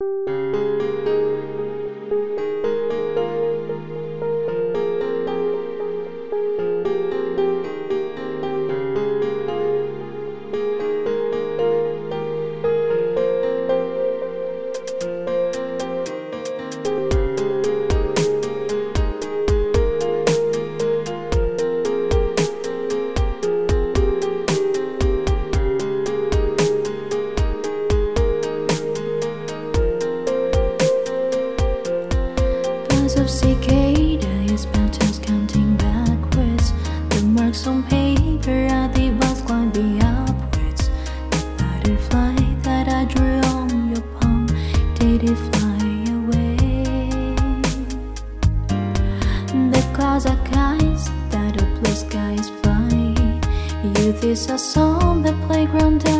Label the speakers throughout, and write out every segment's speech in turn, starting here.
Speaker 1: Música Leaves on paper are the ones climbing upwards. The butterfly that I drew on your palm, did it fly away? The clouds are kites that a blue sky is flying. Youth is a song, the playground.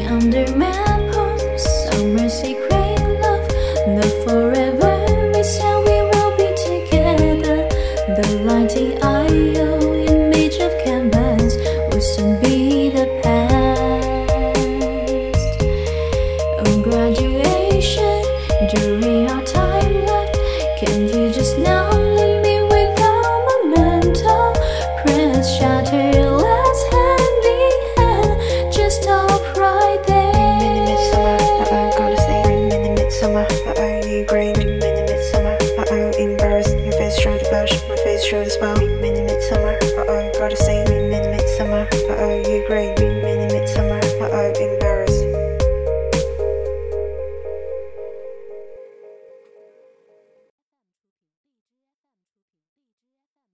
Speaker 1: under my secret love, the forever we will be together. The light. smile.
Speaker 2: Mid midsummer, uh oh, gotta say, mid midsummer, uh oh, you agree.